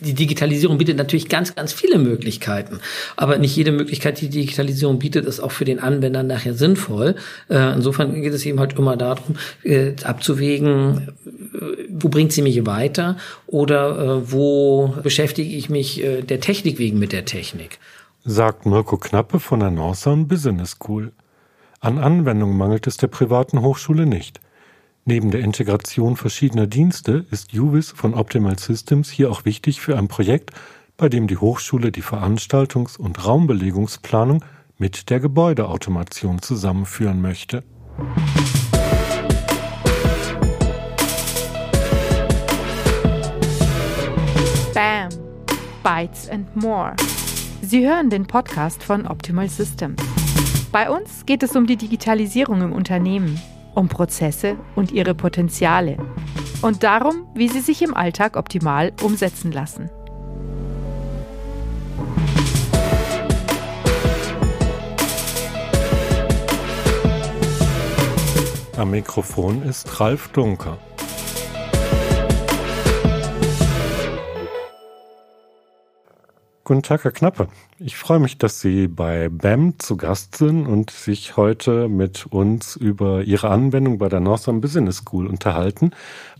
die Digitalisierung bietet natürlich ganz, ganz viele Möglichkeiten. Aber nicht jede Möglichkeit, die Digitalisierung bietet, ist auch für den Anwender nachher sinnvoll. Äh, insofern geht es eben halt immer darum, äh, abzuwägen, äh, wo bringt sie mich weiter oder wo beschäftige ich mich der Technik wegen mit der Technik. Sagt Mirko Knappe von der Northern Business School. An Anwendungen mangelt es der privaten Hochschule nicht. Neben der Integration verschiedener Dienste ist UVIS von Optimal Systems hier auch wichtig für ein Projekt, bei dem die Hochschule die Veranstaltungs- und Raumbelegungsplanung mit der Gebäudeautomation zusammenführen möchte. Bam! Bytes and More. Sie hören den Podcast von Optimal Systems. Bei uns geht es um die Digitalisierung im Unternehmen um Prozesse und ihre Potenziale und darum, wie sie sich im Alltag optimal umsetzen lassen. Am Mikrofon ist Ralf Dunker. Guten Tag, Herr Knappe. Ich freue mich, dass Sie bei BAM zu Gast sind und sich heute mit uns über Ihre Anwendung bei der Northern Business School unterhalten.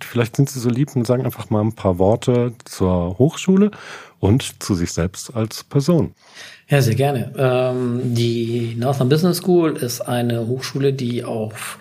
Vielleicht sind Sie so lieb und sagen einfach mal ein paar Worte zur Hochschule und zu sich selbst als Person. Ja, sehr gerne. Ähm, die Northern Business School ist eine Hochschule, die auf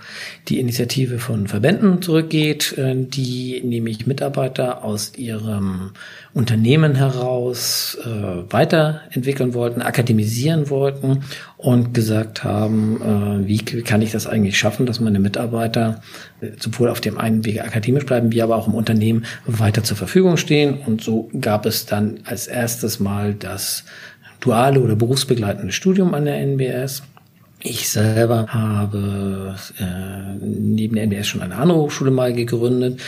die Initiative von Verbänden zurückgeht, äh, die nämlich Mitarbeiter aus ihrem Unternehmen heraus äh, weiterentwickeln wollten, akademisieren wollten und gesagt haben, äh, wie kann ich das eigentlich schaffen, dass meine Mitarbeiter äh, sowohl auf dem einen Wege akademisch bleiben, wie aber auch im Unternehmen weiter zur Verfügung stehen. Und so gab es dann als erstes mal das duale oder berufsbegleitende Studium an der NBS. Ich selber habe äh, neben der NBS schon eine andere Hochschule mal gegründet.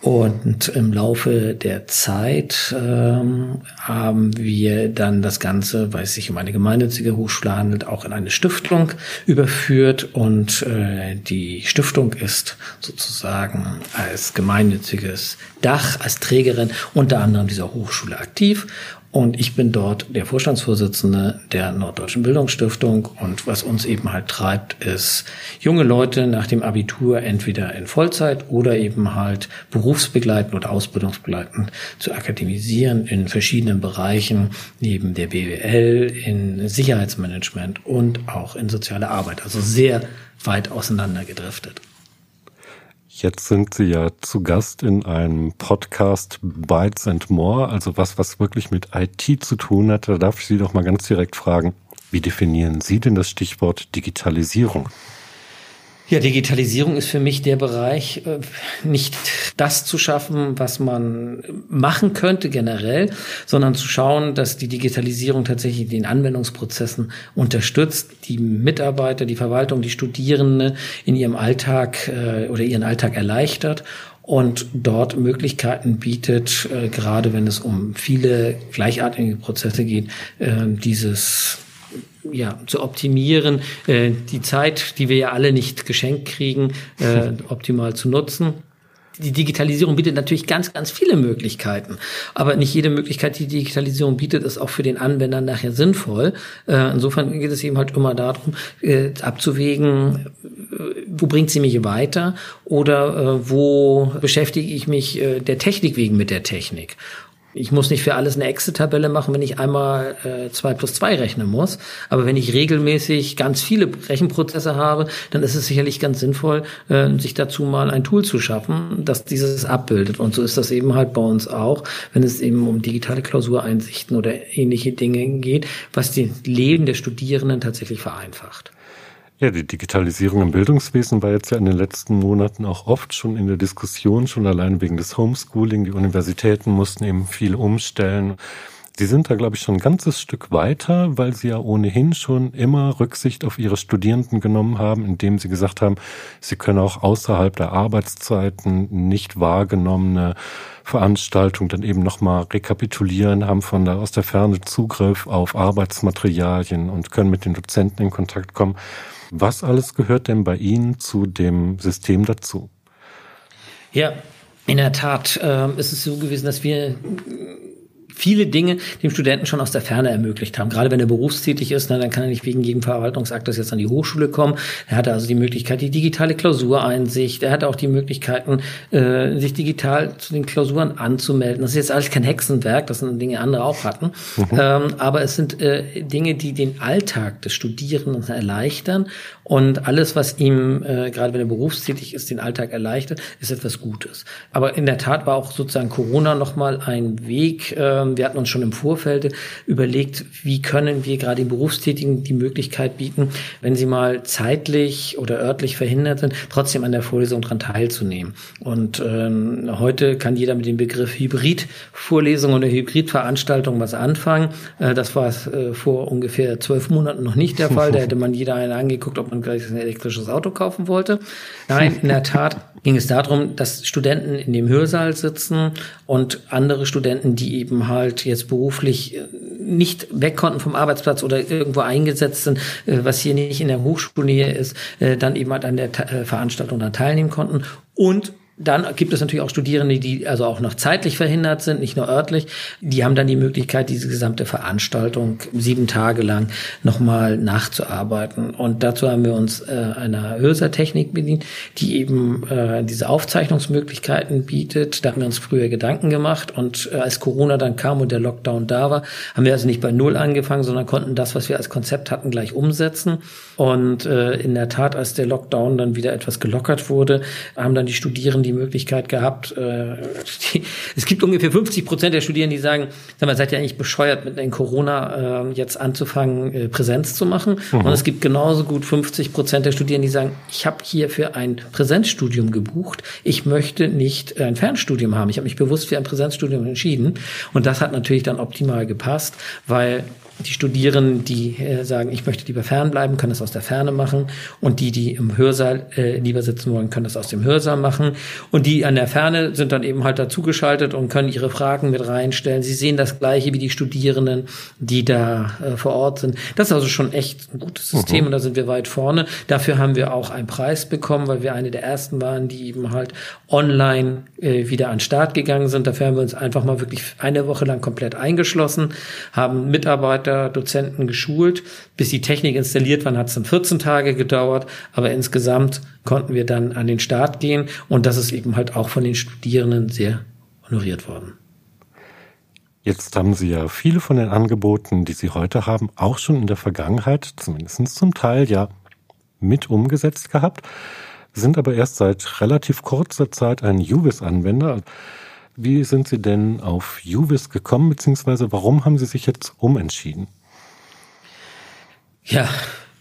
Und im Laufe der Zeit ähm, haben wir dann das Ganze, weil es sich um eine gemeinnützige Hochschule handelt, auch in eine Stiftung überführt. Und äh, die Stiftung ist sozusagen als gemeinnütziges Dach, als Trägerin unter anderem dieser Hochschule aktiv und ich bin dort der Vorstandsvorsitzende der Norddeutschen Bildungsstiftung. Und was uns eben halt treibt, ist, junge Leute nach dem Abitur entweder in Vollzeit oder eben halt berufsbegleitend oder ausbildungsbegleitend zu akademisieren in verschiedenen Bereichen, neben der BWL, in Sicherheitsmanagement und auch in soziale Arbeit. Also sehr weit auseinander gedriftet. Jetzt sind Sie ja zu Gast in einem Podcast Bytes and More, also was, was wirklich mit IT zu tun hat. Da darf ich Sie doch mal ganz direkt fragen, wie definieren Sie denn das Stichwort Digitalisierung? Ja, Digitalisierung ist für mich der Bereich, äh, nicht das zu schaffen, was man machen könnte generell, sondern zu schauen, dass die Digitalisierung tatsächlich den Anwendungsprozessen unterstützt, die Mitarbeiter, die Verwaltung, die Studierende in ihrem Alltag äh, oder ihren Alltag erleichtert und dort Möglichkeiten bietet, äh, gerade wenn es um viele gleichartige Prozesse geht, dieses ja, zu optimieren, äh, die Zeit, die wir ja alle nicht geschenkt kriegen, äh, optimal zu nutzen. Die Digitalisierung bietet natürlich ganz, ganz viele Möglichkeiten. Aber nicht jede Möglichkeit, die Digitalisierung bietet, ist auch für den Anwender nachher sinnvoll. Äh, insofern geht es eben halt immer darum, äh, abzuwägen, äh, wo bringt sie mich weiter oder wo beschäftige ich mich der Technik wegen mit der Technik. Ich muss nicht für alles eine Excel-Tabelle machen, wenn ich einmal äh, 2 plus 2 rechnen muss. Aber wenn ich regelmäßig ganz viele Rechenprozesse habe, dann ist es sicherlich ganz sinnvoll, äh, sich dazu mal ein Tool zu schaffen, das dieses abbildet. Und so ist das eben halt bei uns auch, wenn es eben um digitale Klausureinsichten oder ähnliche Dinge geht, was die Leben der Studierenden tatsächlich vereinfacht. Ja, die Digitalisierung im Bildungswesen war jetzt ja in den letzten Monaten auch oft schon in der Diskussion, schon allein wegen des Homeschooling. Die Universitäten mussten eben viel umstellen. Sie sind da, glaube ich, schon ein ganzes Stück weiter, weil Sie ja ohnehin schon immer Rücksicht auf Ihre Studierenden genommen haben, indem Sie gesagt haben, Sie können auch außerhalb der Arbeitszeiten nicht wahrgenommene Veranstaltungen dann eben nochmal rekapitulieren, haben von da aus der Ferne Zugriff auf Arbeitsmaterialien und können mit den Dozenten in Kontakt kommen. Was alles gehört denn bei Ihnen zu dem System dazu? Ja, in der Tat äh, ist es so gewesen, dass wir viele Dinge dem Studenten schon aus der Ferne ermöglicht haben. Gerade wenn er berufstätig ist, dann kann er nicht wegen jedem Verwaltungsaktes jetzt an die Hochschule kommen. Er hatte also die Möglichkeit, die digitale Klausureinsicht. Er hatte auch die Möglichkeiten, äh, sich digital zu den Klausuren anzumelden. Das ist jetzt alles kein Hexenwerk, das sind Dinge, andere auch hatten. Mhm. Ähm, aber es sind äh, Dinge, die den Alltag des Studierenden erleichtern und alles, was ihm, äh, gerade wenn er berufstätig ist, den Alltag erleichtert, ist etwas Gutes. Aber in der Tat war auch sozusagen Corona nochmal ein Weg. Äh, wir hatten uns schon im Vorfeld überlegt, wie können wir gerade den Berufstätigen die Möglichkeit bieten, wenn sie mal zeitlich oder örtlich verhindert sind, trotzdem an der Vorlesung dran teilzunehmen. Und ähm, heute kann jeder mit dem Begriff Hybrid-Vorlesung oder Hybrid-Veranstaltung was anfangen. Äh, das war äh, vor ungefähr zwölf Monaten noch nicht der Fall. Da hätte man jeder einen angeguckt, ob man und gleich ein elektrisches Auto kaufen wollte. Nein, in der Tat ging es darum, dass Studenten in dem Hörsaal sitzen und andere Studenten, die eben halt jetzt beruflich äh, nicht weg konnten vom Arbeitsplatz oder irgendwo eingesetzt sind, äh, was hier nicht in der Hochschulnähe ist, äh, dann eben halt an der Veranstaltung dann teilnehmen konnten und dann gibt es natürlich auch Studierende, die also auch noch zeitlich verhindert sind, nicht nur örtlich. Die haben dann die Möglichkeit, diese gesamte Veranstaltung sieben Tage lang nochmal nachzuarbeiten. Und dazu haben wir uns äh, einer Hörsertechnik bedient, die eben äh, diese Aufzeichnungsmöglichkeiten bietet. Da haben wir uns früher Gedanken gemacht. Und äh, als Corona dann kam und der Lockdown da war, haben wir also nicht bei Null angefangen, sondern konnten das, was wir als Konzept hatten, gleich umsetzen. Und äh, in der Tat, als der Lockdown dann wieder etwas gelockert wurde, haben dann die Studierenden die Möglichkeit gehabt. Äh, die, es gibt ungefähr 50 Prozent der Studierenden, die sagen, sag mal, seid ihr eigentlich bescheuert, mit in Corona äh, jetzt anzufangen, äh, Präsenz zu machen? Mhm. Und es gibt genauso gut 50 Prozent der Studierenden, die sagen, ich habe hier für ein Präsenzstudium gebucht. Ich möchte nicht ein Fernstudium haben. Ich habe mich bewusst für ein Präsenzstudium entschieden. Und das hat natürlich dann optimal gepasst, weil die Studierenden, die äh, sagen, ich möchte lieber fernbleiben, können das aus der Ferne machen. Und die, die im Hörsaal äh, lieber sitzen wollen, können das aus dem Hörsaal machen. Und die an der Ferne sind dann eben halt dazugeschaltet und können ihre Fragen mit reinstellen. Sie sehen das Gleiche wie die Studierenden, die da äh, vor Ort sind. Das ist also schon echt ein gutes System mhm. und da sind wir weit vorne. Dafür haben wir auch einen Preis bekommen, weil wir eine der ersten waren, die eben halt online äh, wieder an den Start gegangen sind. Dafür haben wir uns einfach mal wirklich eine Woche lang komplett eingeschlossen, haben Mitarbeiter Dozenten geschult. Bis die Technik installiert war, hat es dann 14 Tage gedauert. Aber insgesamt konnten wir dann an den Start gehen. Und das ist eben halt auch von den Studierenden sehr honoriert worden. Jetzt haben Sie ja viele von den Angeboten, die Sie heute haben, auch schon in der Vergangenheit, zumindest zum Teil ja, mit umgesetzt gehabt, sind aber erst seit relativ kurzer Zeit ein Juvis-Anwender. Wie sind Sie denn auf Juvis gekommen, beziehungsweise warum haben Sie sich jetzt umentschieden? Ja,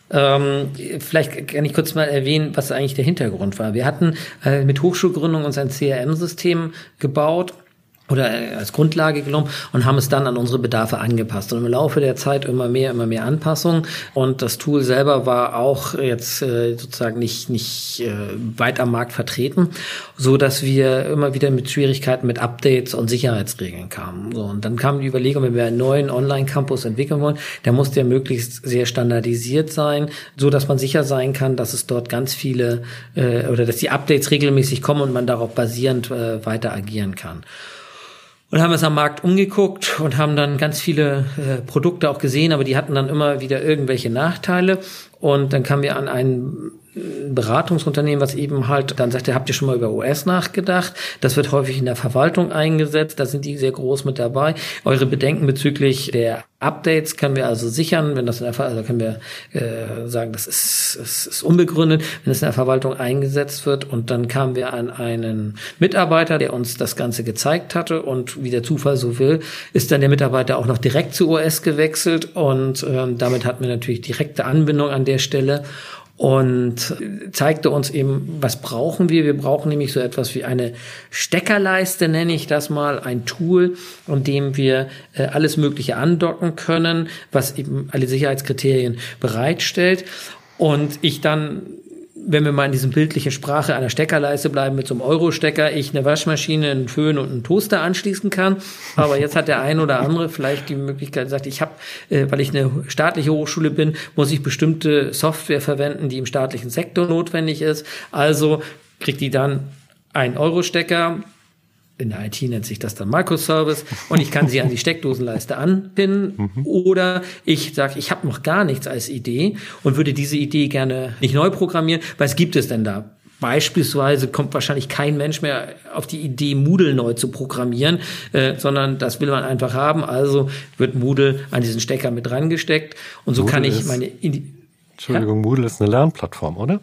ähm, vielleicht kann ich kurz mal erwähnen, was eigentlich der Hintergrund war. Wir hatten äh, mit Hochschulgründung uns ein CRM-System gebaut oder als Grundlage genommen und haben es dann an unsere Bedarfe angepasst. Und im Laufe der Zeit immer mehr, immer mehr Anpassungen. Und das Tool selber war auch jetzt äh, sozusagen nicht, nicht äh, weit am Markt vertreten, so dass wir immer wieder mit Schwierigkeiten mit Updates und Sicherheitsregeln kamen. So, und dann kam die Überlegung, wenn wir einen neuen Online-Campus entwickeln wollen, der muss der möglichst sehr standardisiert sein, so dass man sicher sein kann, dass es dort ganz viele äh, oder dass die Updates regelmäßig kommen und man darauf basierend äh, weiter agieren kann und haben es am Markt umgeguckt und haben dann ganz viele äh, Produkte auch gesehen, aber die hatten dann immer wieder irgendwelche Nachteile. Und dann kamen wir an einen Beratungsunternehmen, was eben halt dann sagt, habt ihr schon mal über OS nachgedacht? Das wird häufig in der Verwaltung eingesetzt, da sind die sehr groß mit dabei. Eure Bedenken bezüglich der Updates können wir also sichern, wenn das in der Ver also können wir äh, sagen, das ist, ist, ist unbegründet, wenn es in der Verwaltung eingesetzt wird. Und dann kamen wir an einen Mitarbeiter, der uns das Ganze gezeigt hatte und wie der Zufall so will, ist dann der Mitarbeiter auch noch direkt zu OS gewechselt und ähm, damit hatten wir natürlich direkte Anbindung an der Stelle und zeigte uns eben, was brauchen wir. Wir brauchen nämlich so etwas wie eine Steckerleiste, nenne ich das mal, ein Tool, an dem wir äh, alles Mögliche andocken können, was eben alle Sicherheitskriterien bereitstellt. Und ich dann wenn wir mal in diesem bildlichen Sprache einer Steckerleiste bleiben, mit so einem Euro-Stecker, ich eine Waschmaschine, einen Föhn und einen Toaster anschließen kann. Aber jetzt hat der ein oder andere vielleicht die Möglichkeit, sagt, ich habe, äh, weil ich eine staatliche Hochschule bin, muss ich bestimmte Software verwenden, die im staatlichen Sektor notwendig ist. Also kriegt die dann einen Euro-Stecker, in der IT nennt sich das dann Microservice und ich kann sie an die Steckdosenleiste anpinnen mhm. oder ich sage, ich habe noch gar nichts als Idee und würde diese Idee gerne nicht neu programmieren. Was gibt es denn da? Beispielsweise kommt wahrscheinlich kein Mensch mehr auf die Idee, Moodle neu zu programmieren, äh, sondern das will man einfach haben. Also wird Moodle an diesen Stecker mit rangesteckt und so Moodle kann ich meine. Indi Entschuldigung, ja? Moodle ist eine Lernplattform, oder?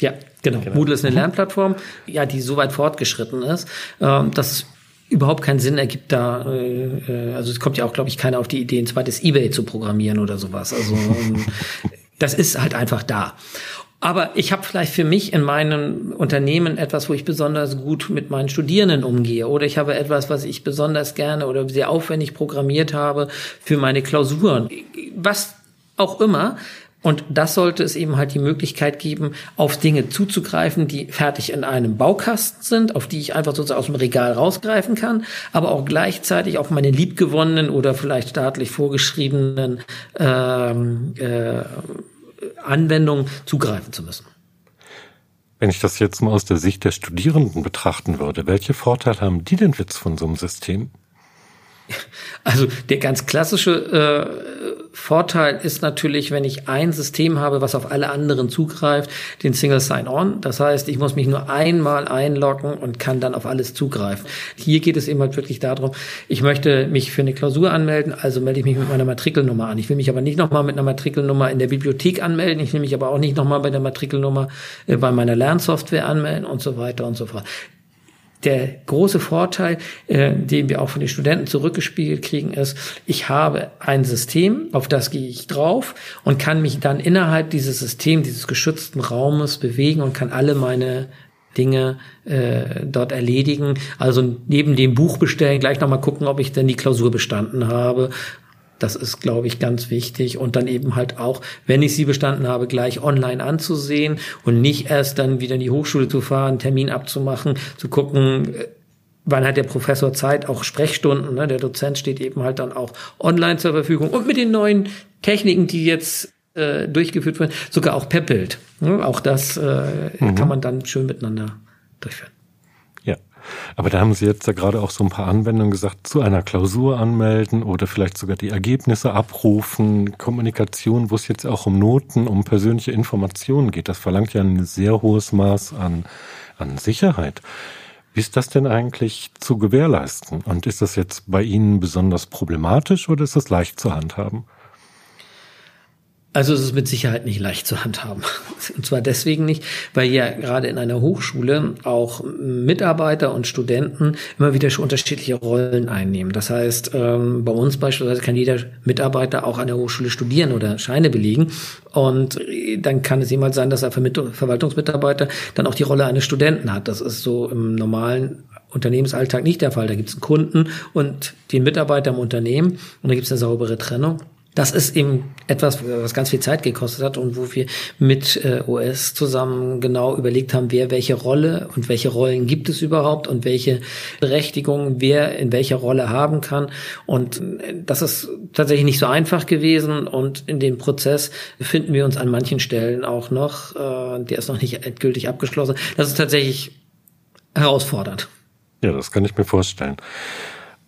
Ja, genau. genau. Moodle ist eine mhm. Lernplattform, ja, die so weit fortgeschritten ist, ähm, dass es überhaupt keinen Sinn ergibt, da, äh, äh also es kommt ja auch, glaube ich, keiner auf die Idee, ein zweites Ebay zu programmieren oder sowas. Also ähm, das ist halt einfach da. Aber ich habe vielleicht für mich in meinem Unternehmen etwas, wo ich besonders gut mit meinen Studierenden umgehe. Oder ich habe etwas, was ich besonders gerne oder sehr aufwendig programmiert habe für meine Klausuren. Was auch immer. Und das sollte es eben halt die Möglichkeit geben, auf Dinge zuzugreifen, die fertig in einem Baukasten sind, auf die ich einfach sozusagen aus dem Regal rausgreifen kann, aber auch gleichzeitig auf meine liebgewonnenen oder vielleicht staatlich vorgeschriebenen ähm, äh, Anwendungen zugreifen zu müssen. Wenn ich das jetzt mal aus der Sicht der Studierenden betrachten würde, welche Vorteile haben die denn jetzt von so einem System? Also der ganz klassische äh, Vorteil ist natürlich, wenn ich ein System habe, was auf alle anderen zugreift, den Single Sign-On. Das heißt, ich muss mich nur einmal einloggen und kann dann auf alles zugreifen. Hier geht es eben halt wirklich darum, ich möchte mich für eine Klausur anmelden, also melde ich mich mit meiner Matrikelnummer an. Ich will mich aber nicht nochmal mit einer Matrikelnummer in der Bibliothek anmelden. Ich will mich aber auch nicht nochmal bei der Matrikelnummer äh, bei meiner Lernsoftware anmelden und so weiter und so fort der große Vorteil, äh, den wir auch von den Studenten zurückgespiegelt kriegen, ist, ich habe ein System, auf das gehe ich drauf und kann mich dann innerhalb dieses Systems, dieses geschützten Raumes bewegen und kann alle meine Dinge äh, dort erledigen. Also neben dem Buch bestellen, gleich nochmal gucken, ob ich denn die Klausur bestanden habe das ist, glaube ich, ganz wichtig. Und dann eben halt auch, wenn ich sie bestanden habe, gleich online anzusehen und nicht erst dann wieder in die Hochschule zu fahren, Termin abzumachen, zu gucken, äh, wann hat der Professor Zeit, auch Sprechstunden. Ne? Der Dozent steht eben halt dann auch online zur Verfügung. Und mit den neuen Techniken, die jetzt äh, durchgeführt werden, sogar auch per Bild. Ne? Auch das äh, mhm. kann man dann schön miteinander durchführen. Aber da haben Sie jetzt ja gerade auch so ein paar Anwendungen gesagt, zu einer Klausur anmelden oder vielleicht sogar die Ergebnisse abrufen, Kommunikation, wo es jetzt auch um Noten, um persönliche Informationen geht. Das verlangt ja ein sehr hohes Maß an, an Sicherheit. Wie ist das denn eigentlich zu gewährleisten? Und ist das jetzt bei Ihnen besonders problematisch oder ist das leicht zu handhaben? Also es ist mit Sicherheit nicht leicht zu handhaben. Und zwar deswegen nicht, weil ja gerade in einer Hochschule auch Mitarbeiter und Studenten immer wieder schon unterschiedliche Rollen einnehmen. Das heißt, ähm, bei uns beispielsweise kann jeder Mitarbeiter auch an der Hochschule studieren oder Scheine belegen. Und dann kann es jemand sein, dass er Verwaltungsmitarbeiter dann auch die Rolle eines Studenten hat. Das ist so im normalen Unternehmensalltag nicht der Fall. Da gibt es einen Kunden und den Mitarbeiter im Unternehmen und da gibt es eine saubere Trennung. Das ist eben etwas, was ganz viel Zeit gekostet hat und wo wir mit äh, OS zusammen genau überlegt haben, wer welche Rolle und welche Rollen gibt es überhaupt und welche Berechtigungen wer in welcher Rolle haben kann. Und äh, das ist tatsächlich nicht so einfach gewesen und in dem Prozess befinden wir uns an manchen Stellen auch noch. Äh, der ist noch nicht endgültig abgeschlossen. Das ist tatsächlich herausfordernd. Ja, das kann ich mir vorstellen.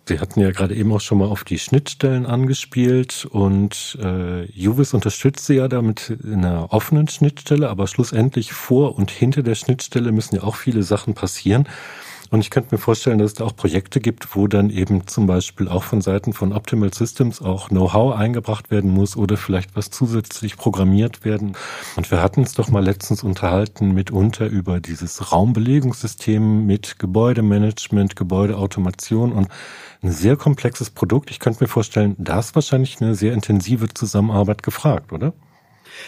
Sie hatten ja gerade eben auch schon mal auf die Schnittstellen angespielt und äh, Juvis unterstützt Sie ja damit in einer offenen Schnittstelle, aber schlussendlich vor und hinter der Schnittstelle müssen ja auch viele Sachen passieren. Und ich könnte mir vorstellen, dass es da auch Projekte gibt, wo dann eben zum Beispiel auch von Seiten von Optimal Systems auch Know-how eingebracht werden muss oder vielleicht was zusätzlich programmiert werden. Und wir hatten es doch mal letztens unterhalten mitunter über dieses Raumbelegungssystem mit Gebäudemanagement, Gebäudeautomation und ein sehr komplexes Produkt. Ich könnte mir vorstellen, da ist wahrscheinlich eine sehr intensive Zusammenarbeit gefragt, oder?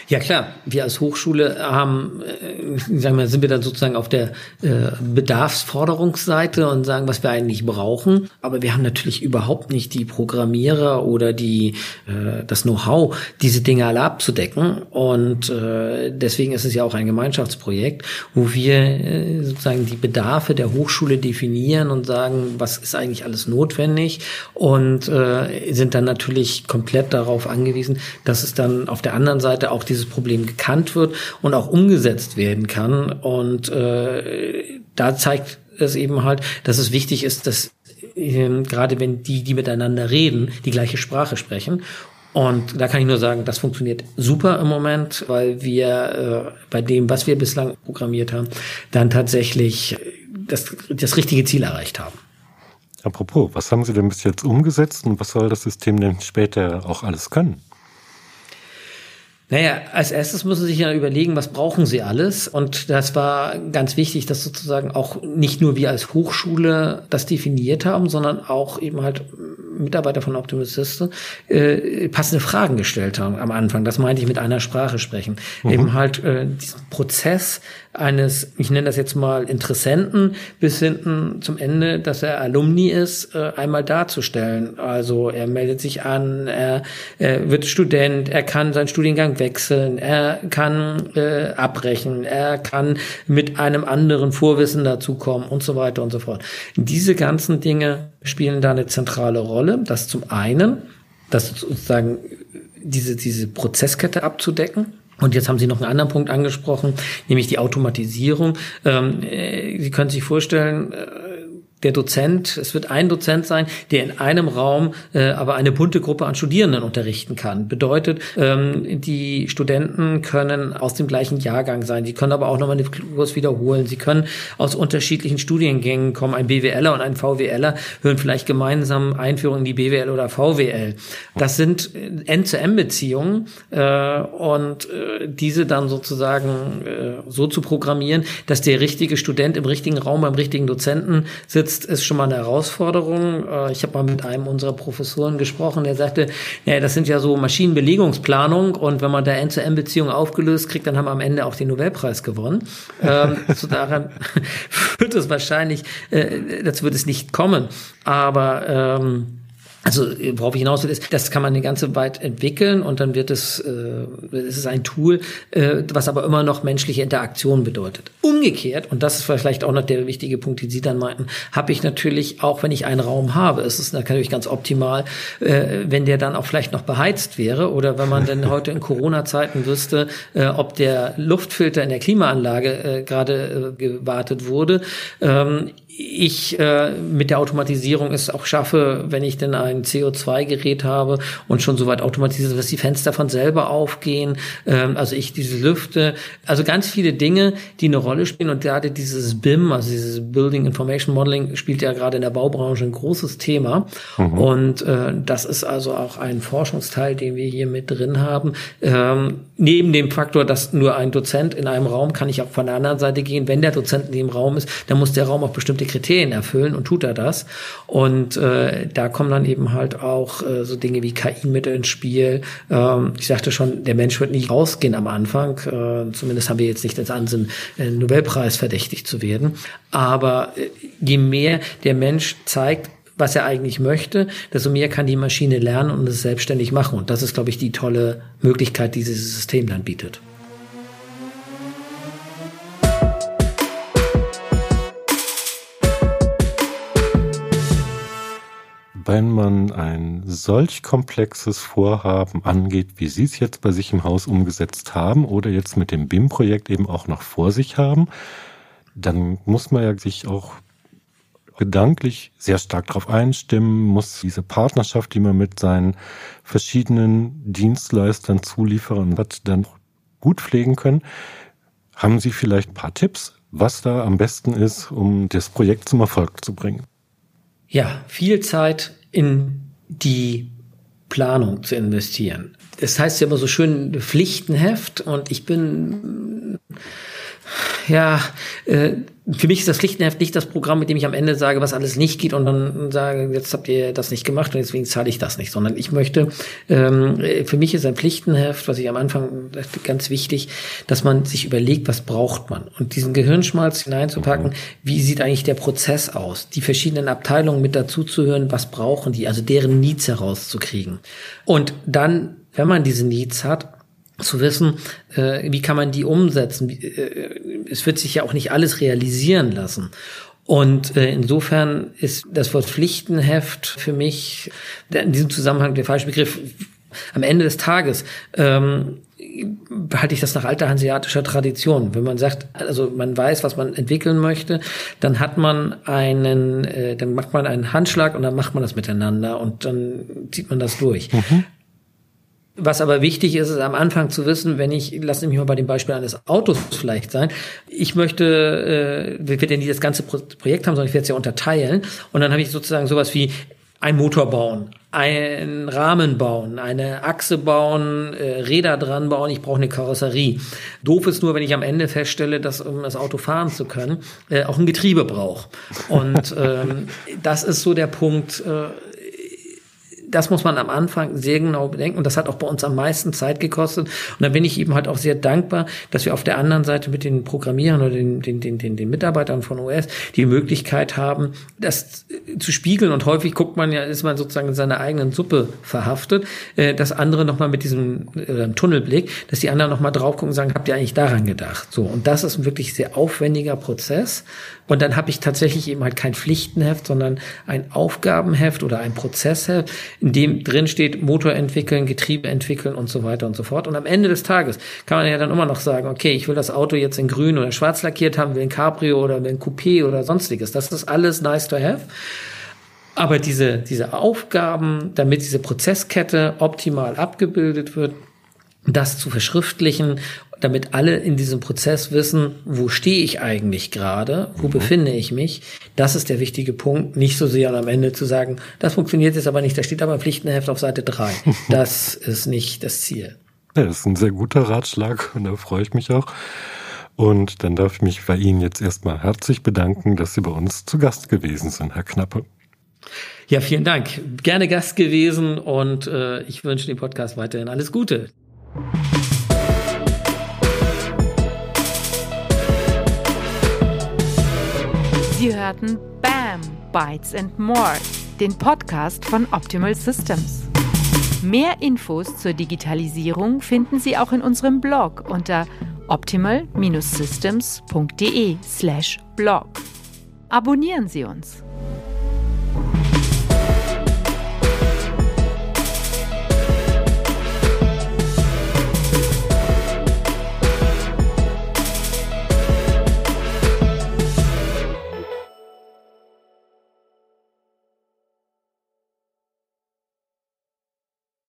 Ja klar, wir als Hochschule haben, äh, sagen wir, sind wir dann sozusagen auf der äh, Bedarfsforderungsseite und sagen, was wir eigentlich brauchen. Aber wir haben natürlich überhaupt nicht die Programmierer oder die äh, das Know-how, diese Dinge alle abzudecken. Und äh, deswegen ist es ja auch ein Gemeinschaftsprojekt, wo wir äh, sozusagen die Bedarfe der Hochschule definieren und sagen, was ist eigentlich alles notwendig und äh, sind dann natürlich komplett darauf angewiesen, dass es dann auf der anderen Seite auch dieses Problem gekannt wird und auch umgesetzt werden kann. Und äh, da zeigt ist eben halt, dass es wichtig ist, dass ähm, gerade wenn die, die miteinander reden, die gleiche Sprache sprechen. Und da kann ich nur sagen, das funktioniert super im Moment, weil wir äh, bei dem, was wir bislang programmiert haben, dann tatsächlich das, das richtige Ziel erreicht haben. Apropos, was haben Sie denn bis jetzt umgesetzt und was soll das System denn später auch alles können? Naja, als erstes müssen Sie sich ja überlegen, was brauchen Sie alles? Und das war ganz wichtig, dass sozusagen auch nicht nur wir als Hochschule das definiert haben, sondern auch eben halt Mitarbeiter von Optimus System äh, passende Fragen gestellt haben am Anfang. Das meinte ich mit einer Sprache sprechen. Mhm. Eben halt äh, diesen Prozess eines, ich nenne das jetzt mal Interessenten, bis hinten zum Ende, dass er Alumni ist, äh, einmal darzustellen. Also er meldet sich an, er, er wird Student, er kann seinen Studiengang wechseln, er kann äh, abbrechen, er kann mit einem anderen Vorwissen dazukommen und so weiter und so fort. Diese ganzen Dinge spielen da eine zentrale Rolle. Das zum einen, das sozusagen diese, diese Prozesskette abzudecken. Und jetzt haben Sie noch einen anderen Punkt angesprochen, nämlich die Automatisierung. Ähm, äh, Sie können sich vorstellen, äh, der Dozent, es wird ein Dozent sein, der in einem Raum äh, aber eine bunte Gruppe an Studierenden unterrichten kann. Bedeutet, ähm, die Studenten können aus dem gleichen Jahrgang sein, sie können aber auch nochmal den Kurs wiederholen, sie können aus unterschiedlichen Studiengängen kommen. Ein BWLer und ein VWLer hören vielleicht gemeinsam Einführung in die BWL oder VWL. Das sind äh, End-zu-End-Beziehungen äh, und äh, diese dann sozusagen äh, so zu programmieren, dass der richtige Student im richtigen Raum beim richtigen Dozenten sitzt sitzt, ist schon mal eine Herausforderung. Äh, ich habe mal mit einem unserer Professoren gesprochen, der sagte, naja, das sind ja so Maschinenbelegungsplanung und wenn man da End-zu-End-Beziehung aufgelöst kriegt, dann haben wir am Ende auch den Nobelpreis gewonnen. ähm, so daran wird es wahrscheinlich, äh, dazu wird es nicht kommen. Aber ähm, also worauf ich hinaus will, ist, das kann man eine ganze Weit entwickeln und dann wird es, äh, es ist ein Tool, äh, was aber immer noch menschliche Interaktion bedeutet. Umgekehrt, und das ist vielleicht auch noch der wichtige Punkt, den Sie dann meinten, habe ich natürlich auch, wenn ich einen Raum habe, es ist natürlich ganz optimal, äh, wenn der dann auch vielleicht noch beheizt wäre oder wenn man denn heute in Corona-Zeiten wüsste, äh, ob der Luftfilter in der Klimaanlage äh, gerade äh, gewartet wurde. Ähm, ich äh, mit der Automatisierung es auch schaffe, wenn ich denn ein CO2-Gerät habe und schon soweit automatisiert, dass die Fenster von selber aufgehen, ähm, also ich diese Lüfte, also ganz viele Dinge, die eine Rolle spielen und gerade dieses BIM, also dieses Building Information Modeling, spielt ja gerade in der Baubranche ein großes Thema mhm. und äh, das ist also auch ein Forschungsteil, den wir hier mit drin haben. Ähm, neben dem Faktor, dass nur ein Dozent in einem Raum, kann ich auch von der anderen Seite gehen, wenn der Dozent in dem Raum ist, dann muss der Raum auch bestimmte Kriterien erfüllen und tut er das. Und äh, da kommen dann eben halt auch äh, so Dinge wie KI mit ins Spiel. Ähm, ich sagte schon, der Mensch wird nicht rausgehen am Anfang. Äh, zumindest haben wir jetzt nicht das Ansinn, äh, Nobelpreis verdächtig zu werden. Aber äh, je mehr der Mensch zeigt, was er eigentlich möchte, desto mehr kann die Maschine lernen und es selbstständig machen. Und das ist, glaube ich, die tolle Möglichkeit, die dieses System dann bietet. Wenn man ein solch komplexes Vorhaben angeht, wie Sie es jetzt bei sich im Haus umgesetzt haben oder jetzt mit dem BIM-Projekt eben auch noch vor sich haben, dann muss man ja sich auch gedanklich sehr stark darauf einstimmen, muss diese Partnerschaft, die man mit seinen verschiedenen Dienstleistern, Zulieferern hat, dann gut pflegen können. Haben Sie vielleicht ein paar Tipps, was da am besten ist, um das Projekt zum Erfolg zu bringen? Ja, viel Zeit in die Planung zu investieren. Es das heißt ja immer so schön Pflichtenheft und ich bin ja, äh, für mich ist das Pflichtenheft nicht das Programm, mit dem ich am Ende sage, was alles nicht geht und dann sage, jetzt habt ihr das nicht gemacht und deswegen zahle ich das nicht, sondern ich möchte, ähm, für mich ist ein Pflichtenheft, was ich am Anfang ganz wichtig, dass man sich überlegt, was braucht man. Und diesen Gehirnschmalz hineinzupacken, wie sieht eigentlich der Prozess aus, die verschiedenen Abteilungen mit dazu zu hören, was brauchen die, also deren Needs herauszukriegen. Und dann, wenn man diese Needs hat, zu wissen, äh, wie kann man die umsetzen. Äh, es wird sich ja auch nicht alles realisieren lassen. Und äh, insofern ist das Wort Pflichtenheft für mich in diesem Zusammenhang der falsche Begriff. Am Ende des Tages ähm, halte ich das nach alter hanseatischer Tradition. Wenn man sagt, also man weiß, was man entwickeln möchte, dann hat man einen, äh, dann macht man einen Handschlag und dann macht man das miteinander und dann zieht man das durch. Mhm. Was aber wichtig ist, ist am Anfang zu wissen, wenn ich, lass mich mal bei dem Beispiel eines Autos vielleicht sein, ich möchte, äh, ich werde ja nie das ganze Projekt haben, sondern ich werde es ja unterteilen und dann habe ich sozusagen sowas wie ein Motor bauen, einen Rahmen bauen, eine Achse bauen, äh, Räder dran bauen, ich brauche eine Karosserie. Doof ist nur, wenn ich am Ende feststelle, dass um das Auto fahren zu können, äh, auch ein Getriebe braucht. Und ähm, das ist so der Punkt, äh, das muss man am Anfang sehr genau bedenken und das hat auch bei uns am meisten Zeit gekostet. Und da bin ich eben halt auch sehr dankbar, dass wir auf der anderen Seite mit den Programmierern oder den, den, den, den, Mitarbeitern von OS die Möglichkeit haben, das zu spiegeln. Und häufig guckt man ja, ist man sozusagen in seiner eigenen Suppe verhaftet, äh, dass andere nochmal mit diesem äh, Tunnelblick, dass die anderen nochmal drauf gucken und sagen, habt ihr eigentlich daran gedacht? So. Und das ist ein wirklich sehr aufwendiger Prozess. Und dann habe ich tatsächlich eben halt kein Pflichtenheft, sondern ein Aufgabenheft oder ein Prozessheft, in dem drin steht, Motor entwickeln, Getriebe entwickeln und so weiter und so fort. Und am Ende des Tages kann man ja dann immer noch sagen, okay, ich will das Auto jetzt in grün oder schwarz lackiert haben, will ein Cabrio oder will ein Coupé oder sonstiges. Das ist alles nice to have. Aber diese, diese Aufgaben, damit diese Prozesskette optimal abgebildet wird, das zu verschriftlichen, damit alle in diesem Prozess wissen, wo stehe ich eigentlich gerade, wo mhm. befinde ich mich. Das ist der wichtige Punkt. Nicht so sehr am Ende zu sagen, das funktioniert jetzt aber nicht, da steht aber Pflichtenheft auf Seite drei. Das ist nicht das Ziel. Ja, das ist ein sehr guter Ratschlag und da freue ich mich auch. Und dann darf ich mich bei Ihnen jetzt erstmal herzlich bedanken, dass Sie bei uns zu Gast gewesen sind, Herr Knappe. Ja, vielen Dank. Gerne Gast gewesen und äh, ich wünsche dem Podcast weiterhin alles Gute. Sie hörten BAM, Bytes and More, den Podcast von Optimal Systems. Mehr Infos zur Digitalisierung finden Sie auch in unserem Blog unter optimal-systems.de/blog. Abonnieren Sie uns.